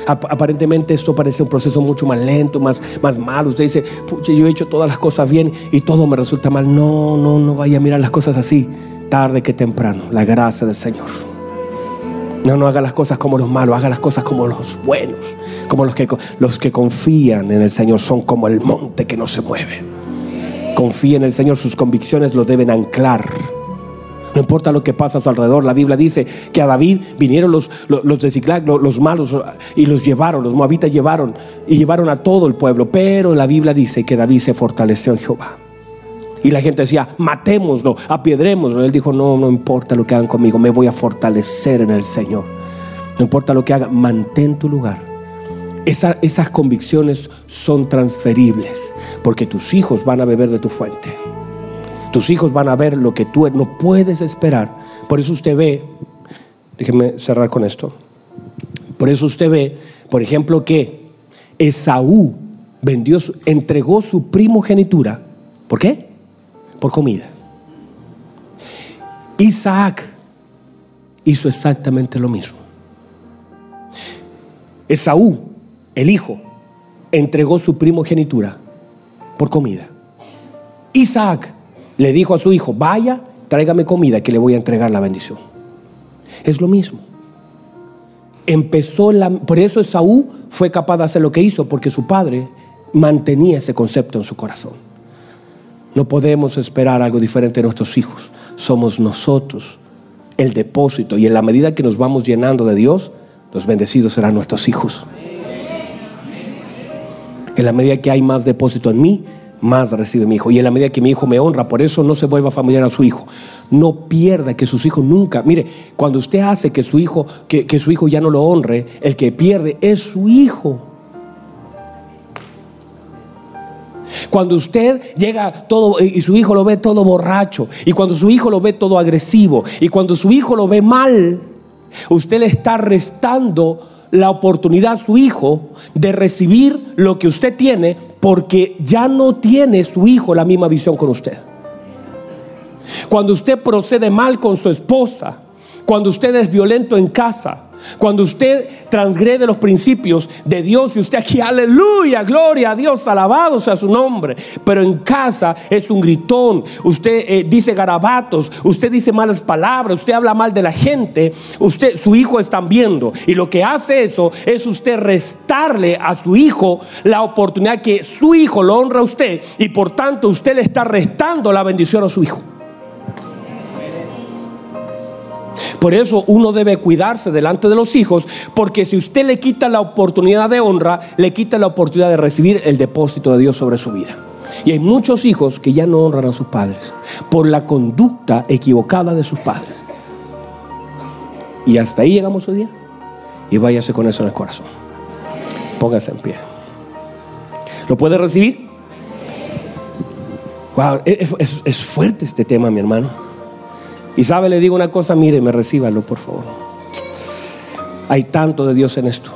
Aparentemente esto parece un proceso mucho más lento, más, más malo. Usted dice, yo he hecho todas las cosas bien y todo me resulta mal. No, no, no vaya a mirar las cosas así. Tarde que temprano, la gracia del Señor. No, no haga las cosas como los malos, haga las cosas como los buenos. Como los que, los que confían en el Señor son como el monte que no se mueve. Confía en el Señor, sus convicciones lo deben anclar. No importa lo que pasa a su alrededor. La Biblia dice que a David vinieron los, los, de Ziklag, los, malos, y los llevaron. Los moabitas llevaron y llevaron a todo el pueblo. Pero la Biblia dice que David se fortaleció en Jehová. Y la gente decía, matémoslo, apiedrémoslo. Él dijo, no, no importa lo que hagan conmigo, me voy a fortalecer en el Señor. No importa lo que hagan, mantén tu lugar esas convicciones son transferibles porque tus hijos van a beber de tu fuente. Tus hijos van a ver lo que tú no puedes esperar. Por eso usted ve, déjeme cerrar con esto. Por eso usted ve, por ejemplo, que Esaú vendió, entregó su primogenitura. ¿Por qué? Por comida. Isaac hizo exactamente lo mismo. Esaú el hijo entregó su primogenitura por comida. Isaac le dijo a su hijo, vaya, tráigame comida que le voy a entregar la bendición. Es lo mismo. Empezó la... Por eso Esaú fue capaz de hacer lo que hizo, porque su padre mantenía ese concepto en su corazón. No podemos esperar algo diferente de nuestros hijos. Somos nosotros el depósito y en la medida que nos vamos llenando de Dios, los bendecidos serán nuestros hijos. En la medida que hay más depósito en mí, más recibe mi hijo. Y en la medida que mi hijo me honra, por eso no se vuelva familiar a su hijo. No pierda que sus hijos nunca. Mire, cuando usted hace que su hijo, que, que su hijo ya no lo honre, el que pierde es su hijo. Cuando usted llega todo y su hijo lo ve todo borracho, y cuando su hijo lo ve todo agresivo, y cuando su hijo lo ve mal, usted le está restando la oportunidad a su hijo de recibir lo que usted tiene porque ya no tiene su hijo la misma visión con usted. Cuando usted procede mal con su esposa, cuando usted es violento en casa, cuando usted transgrede los principios de Dios y usted aquí, aleluya, gloria a Dios, alabado sea su nombre. Pero en casa es un gritón, usted eh, dice garabatos, usted dice malas palabras, usted habla mal de la gente, usted, su hijo están viendo. Y lo que hace eso es usted restarle a su hijo la oportunidad que su hijo lo honra a usted y por tanto usted le está restando la bendición a su hijo. Por eso uno debe cuidarse delante de los hijos, porque si usted le quita la oportunidad de honra, le quita la oportunidad de recibir el depósito de Dios sobre su vida. Y hay muchos hijos que ya no honran a sus padres por la conducta equivocada de sus padres. Y hasta ahí llegamos hoy día. Y váyase con eso en el corazón. Póngase en pie. ¿Lo puede recibir? Wow, es, es fuerte este tema, mi hermano. Y sabe, le digo una cosa, mire, me recíbalo, por favor. Hay tanto de Dios en esto.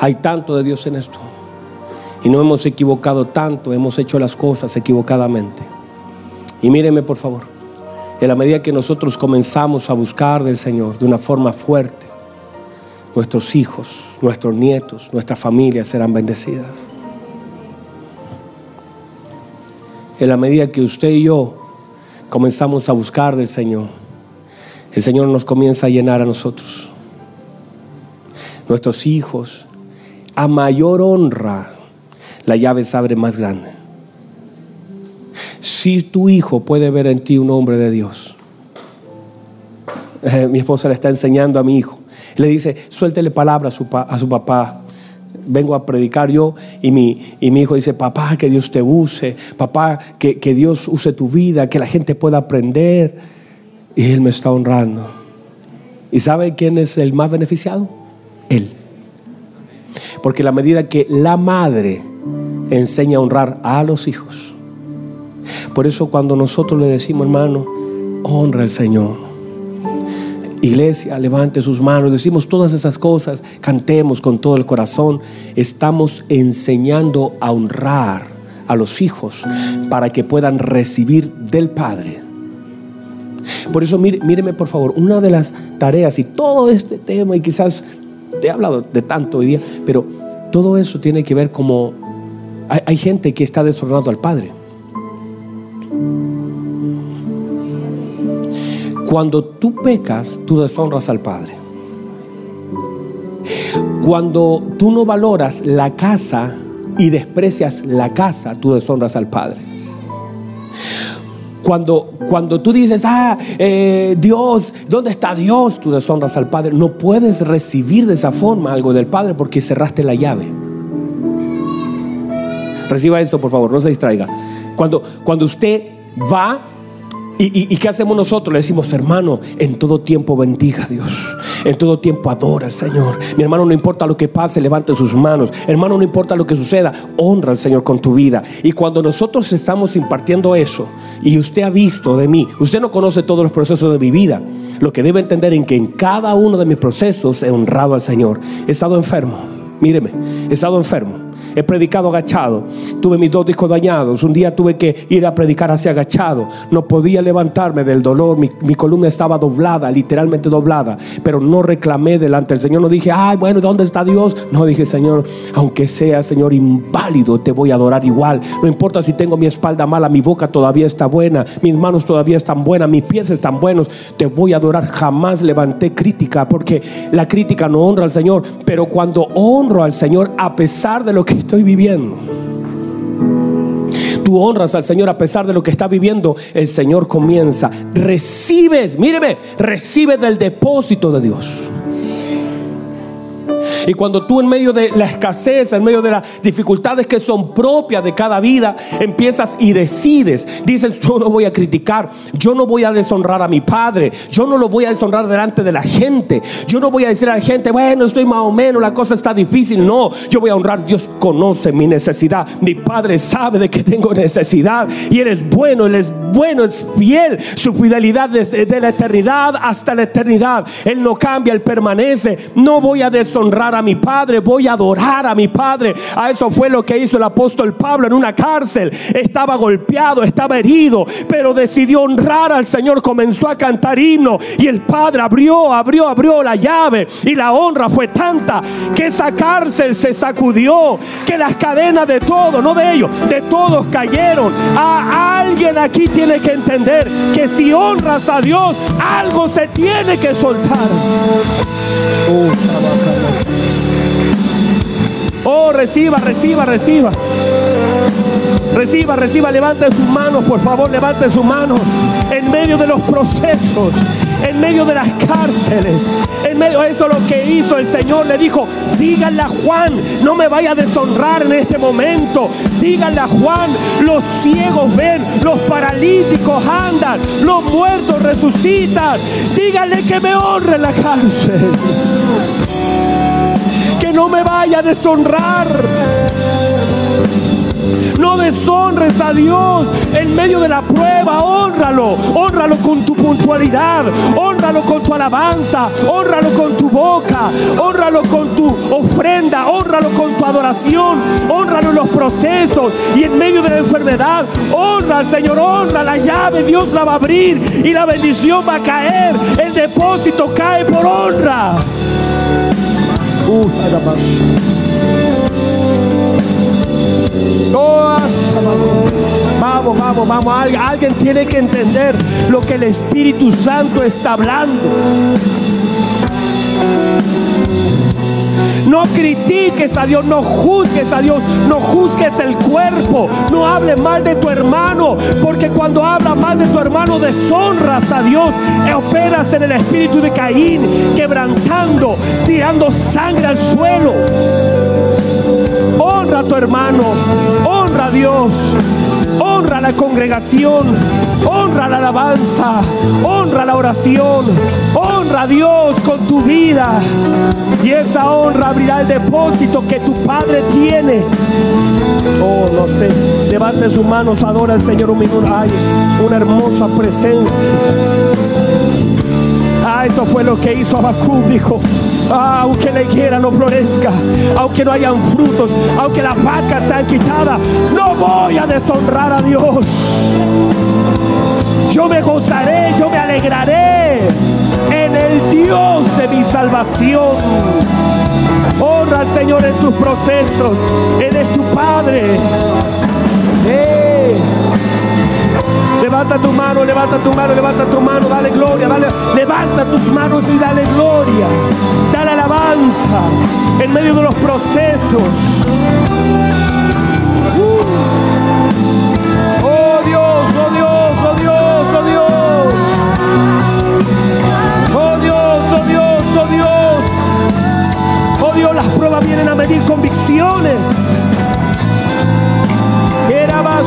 Hay tanto de Dios en esto. Y no hemos equivocado tanto, hemos hecho las cosas equivocadamente. Y míreme por favor, en la medida que nosotros comenzamos a buscar del Señor de una forma fuerte, nuestros hijos, nuestros nietos, nuestras familias serán bendecidas. En la medida que usted y yo comenzamos a buscar del Señor, el Señor nos comienza a llenar a nosotros. Nuestros hijos, a mayor honra, la llave se abre más grande. Si tu hijo puede ver en ti un hombre de Dios, eh, mi esposa le está enseñando a mi hijo, le dice, suéltele palabra a su, a su papá, vengo a predicar yo y mi, y mi hijo dice, papá, que Dios te use, papá, que, que Dios use tu vida, que la gente pueda aprender. Y él me está honrando. ¿Y sabe quién es el más beneficiado? Él. Porque la medida que la madre enseña a honrar a los hijos. Por eso cuando nosotros le decimos, hermano, honra al Señor Iglesia, levante sus manos, decimos todas esas cosas, cantemos con todo el corazón. Estamos enseñando a honrar a los hijos para que puedan recibir del Padre. Por eso míreme por favor, una de las tareas y todo este tema, y quizás he hablado de tanto hoy día, pero todo eso tiene que ver como hay, hay gente que está deshonrando al Padre. Cuando tú pecas, tú deshonras al Padre. Cuando tú no valoras la casa y desprecias la casa, tú deshonras al Padre. Cuando, cuando tú dices, ah, eh, Dios, ¿dónde está Dios? Tú deshonras al Padre. No puedes recibir de esa forma algo del Padre porque cerraste la llave. Reciba esto, por favor, no se distraiga. Cuando, cuando usted va ¿Y, qué hacemos nosotros? Le decimos, hermano, en todo tiempo bendiga a Dios. En todo tiempo adora al Señor. Mi hermano, no importa lo que pase, levante sus manos. Hermano, no importa lo que suceda, honra al Señor con tu vida. Y cuando nosotros estamos impartiendo eso, y usted ha visto de mí, usted no conoce todos los procesos de mi vida. Lo que debe entender en que en cada uno de mis procesos he honrado al Señor. He estado enfermo. Míreme, he estado enfermo. He predicado agachado. Tuve mis dos discos dañados. Un día tuve que ir a predicar hacia agachado. No podía levantarme del dolor. Mi, columna estaba doblada, literalmente doblada. Pero no reclamé delante del Señor. No dije, ay, bueno, ¿dónde está Dios? No dije, Señor, aunque sea, Señor, inválido, te voy a adorar igual. No importa si tengo mi espalda mala, mi boca todavía está buena, mis manos todavía están buenas, mis pies están buenos. Te voy a adorar. Jamás levanté crítica porque la crítica no honra al Señor. Pero cuando honro al Señor, a pesar de lo que estoy viviendo. Tú honras al Señor a pesar de lo que está viviendo. El Señor comienza. Recibes, míreme, recibe del depósito de Dios. Y cuando tú en medio de la escasez, en medio de las dificultades que son propias de cada vida, empiezas y decides, dices, yo no voy a criticar, yo no voy a deshonrar a mi padre, yo no lo voy a deshonrar delante de la gente, yo no voy a decir a la gente, bueno, estoy más o menos, la cosa está difícil, no, yo voy a honrar, Dios conoce mi necesidad, mi padre sabe de que tengo necesidad y Él es bueno, Él es bueno, es fiel, su fidelidad desde de la eternidad hasta la eternidad, Él no cambia, Él permanece, no voy a deshonrar a mi Padre, voy a adorar a mi Padre. A eso fue lo que hizo el apóstol Pablo en una cárcel. Estaba golpeado, estaba herido, pero decidió honrar al Señor. Comenzó a cantar himno y el Padre abrió, abrió, abrió la llave y la honra fue tanta que esa cárcel se sacudió, que las cadenas de todos, no de ellos, de todos cayeron. A alguien aquí tiene que entender que si honras a Dios, algo se tiene que soltar. Oh, reciba, reciba, reciba. Reciba, reciba, levante sus manos, por favor, levante sus manos. En medio de los procesos, en medio de las cárceles, en medio de eso lo que hizo el Señor, le dijo, díganle a Juan, no me vaya a deshonrar en este momento. Díganle a Juan, los ciegos ven, los paralíticos andan, los muertos resucitan. Díganle que me honre la cárcel no me vaya a deshonrar. No deshonres a Dios en medio de la prueba. Honralo. Honralo con tu puntualidad. Honralo con tu alabanza. Honralo con tu boca. Honralo con tu ofrenda. Honralo con tu adoración. Honralo en los procesos. Y en medio de la enfermedad. Honra al Señor. Honra la llave. Dios la va a abrir. Y la bendición va a caer. El depósito cae por honra. Vamos, vamos, vamos. Alguien tiene que entender lo que el Espíritu Santo está hablando. No critiques a Dios, no juzgues a Dios, no juzgues el cuerpo, no hables mal de tu hermano, porque cuando hablas mal de tu hermano deshonras a Dios, operas en el espíritu de Caín, quebrantando, tirando sangre al suelo. Honra a tu hermano, honra a Dios, la congregación, honra la alabanza, honra la oración, honra a Dios con tu vida. Y esa honra abrirá el depósito que tu Padre tiene. Oh, no sé. Levante sus manos, adora al Señor un minuto. Ay, una hermosa presencia. Eso fue lo que hizo Abacú, dijo. Ah, aunque la higuera no florezca, aunque no hayan frutos, aunque las vacas sean quitadas, no voy a deshonrar a Dios. Yo me gozaré, yo me alegraré en el Dios de mi salvación. Honra al Señor en tus procesos. Él es tu Padre. Levanta tu mano, levanta tu mano, levanta tu mano, dale gloria, dale, levanta tus manos y dale gloria. Dale alabanza en medio de los procesos. Uh. Oh Dios, oh Dios, oh Dios, oh Dios. Oh Dios, oh Dios, oh Dios. Oh Dios, las pruebas vienen a medir convicciones. Era más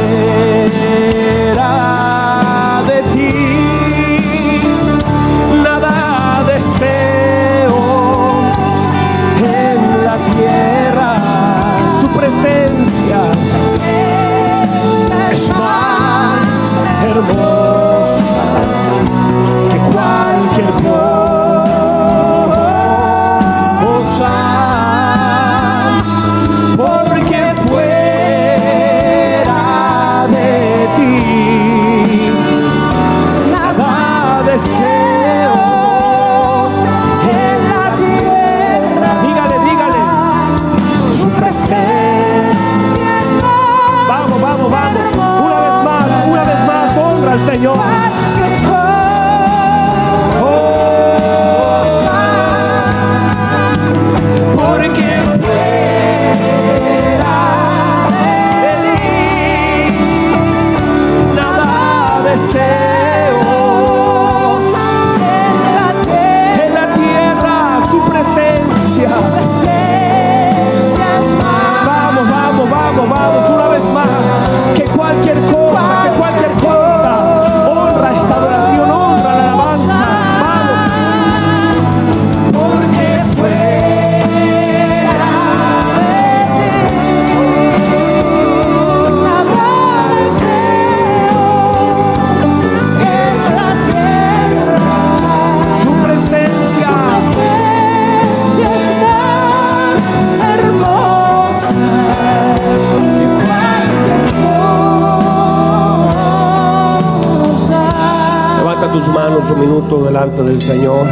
minuto delante del Señor.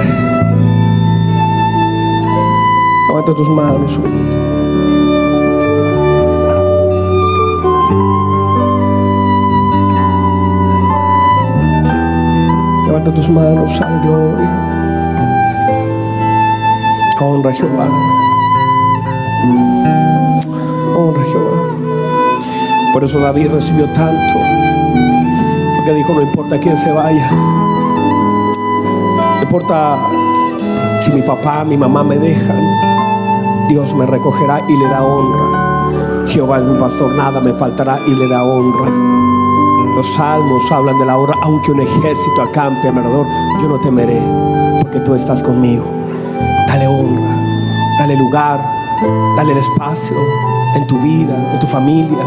Levanta tus manos. Levanta tus manos, a gloria. Honra a Jehová. Honra a Jehová. Por eso David recibió tanto que dijo, no importa quién se vaya. Importa si mi papá, mi mamá me dejan. Dios me recogerá y le da honra. Jehová es mi pastor, nada me faltará y le da honra. Los salmos hablan de la honra, aunque un ejército acampe alrededor, yo no temeré, porque tú estás conmigo. Dale honra, dale lugar, dale el espacio en tu vida, en tu familia.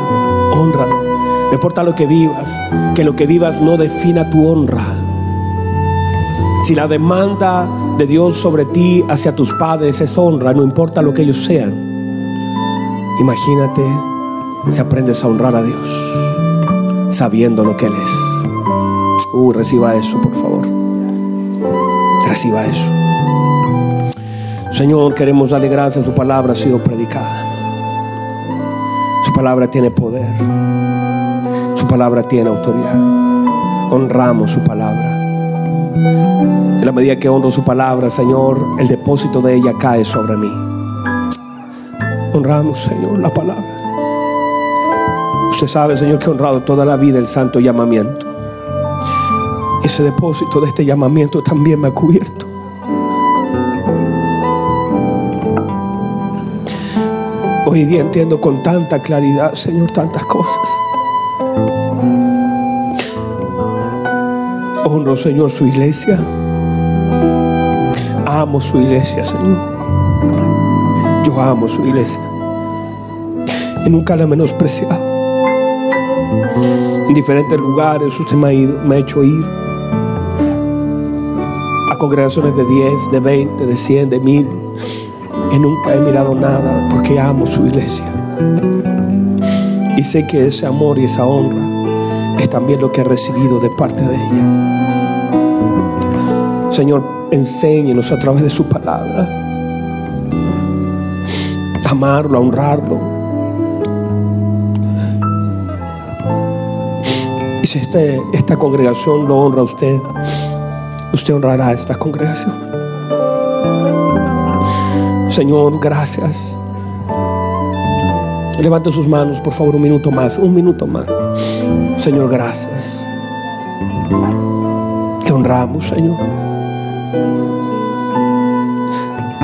Honra. No importa lo que vivas, que lo que vivas no defina tu honra. Si la demanda de Dios sobre ti hacia tus padres es honra, no importa lo que ellos sean. Imagínate si aprendes a honrar a Dios, sabiendo lo que Él es. Uh, reciba eso, por favor. Reciba eso. Señor, queremos darle gracias. Su palabra ha sido predicada. Su palabra tiene poder. Su palabra tiene autoridad. Honramos su palabra. En la medida que honro su palabra, Señor, el depósito de ella cae sobre mí. Honramos, Señor, la palabra. Usted sabe, Señor, que he honrado toda la vida el santo llamamiento. Ese depósito de este llamamiento también me ha cubierto. Hoy día entiendo con tanta claridad, Señor, tantas cosas. Honro, Señor, su iglesia. Amo su iglesia, Señor. Yo amo su iglesia. Y nunca la he menospreciado. En diferentes lugares usted me ha, hecho ir a congregaciones de 10, de 20, de 100, de 1000. Y nunca he mirado nada porque amo su iglesia. Y sé que ese amor y esa honra es también lo que he recibido de parte de ella. Señor, enséñenos a través de su palabra amarlo, a honrarlo. Y si este, esta congregación lo honra a usted, usted honrará a esta congregación. Señor, gracias. Levante sus manos, por favor, un minuto más, un minuto más. Señor, gracias. Te honramos, Señor.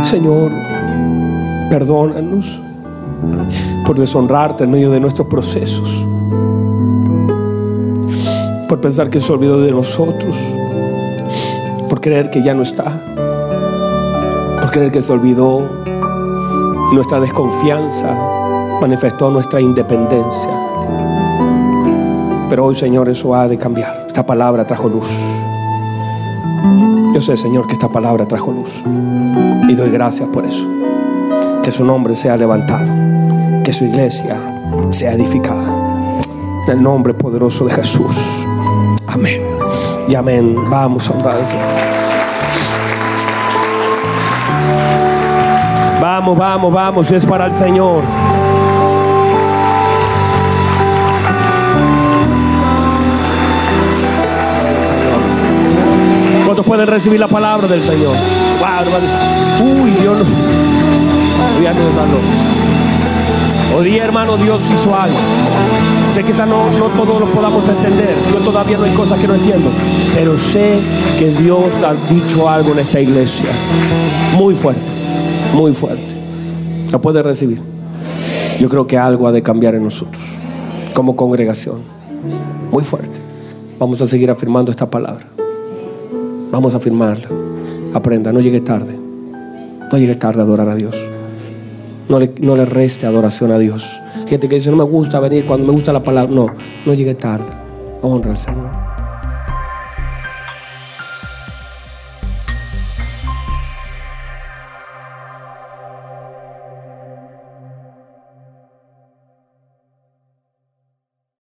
Señor, perdónanos por deshonrarte en medio de nuestros procesos, por pensar que se olvidó de nosotros, por creer que ya no está, por creer que se olvidó nuestra desconfianza, manifestó nuestra independencia. Pero hoy, Señor, eso ha de cambiar. Esta palabra trajo luz. Yo sé, Señor, que esta palabra trajo luz. Y doy gracias por eso. Que su nombre sea levantado. Que su iglesia sea edificada. En el nombre poderoso de Jesús. Amén. Y amén. Vamos a orar. Vamos, vamos, vamos. Es para el Señor. ¿Cuántos pueden recibir la palabra del Señor? Uy, Dios nos. Hoy Hoy día, hermano, Dios hizo algo. Sé quizás no, no todos lo podamos entender. Yo todavía no hay cosas que no entiendo. Pero sé que Dios ha dicho algo en esta iglesia. Muy fuerte. Muy fuerte. ¿La puede recibir? Yo creo que algo ha de cambiar en nosotros. Como congregación. Muy fuerte. Vamos a seguir afirmando esta palabra. Vamos a afirmarla. Aprenda, no llegue tarde. No llegue tarde a adorar a Dios. No le, no le reste adoración a Dios. Gente que dice, no me gusta venir cuando me gusta la palabra. No, no llegue tarde. Honra al Señor.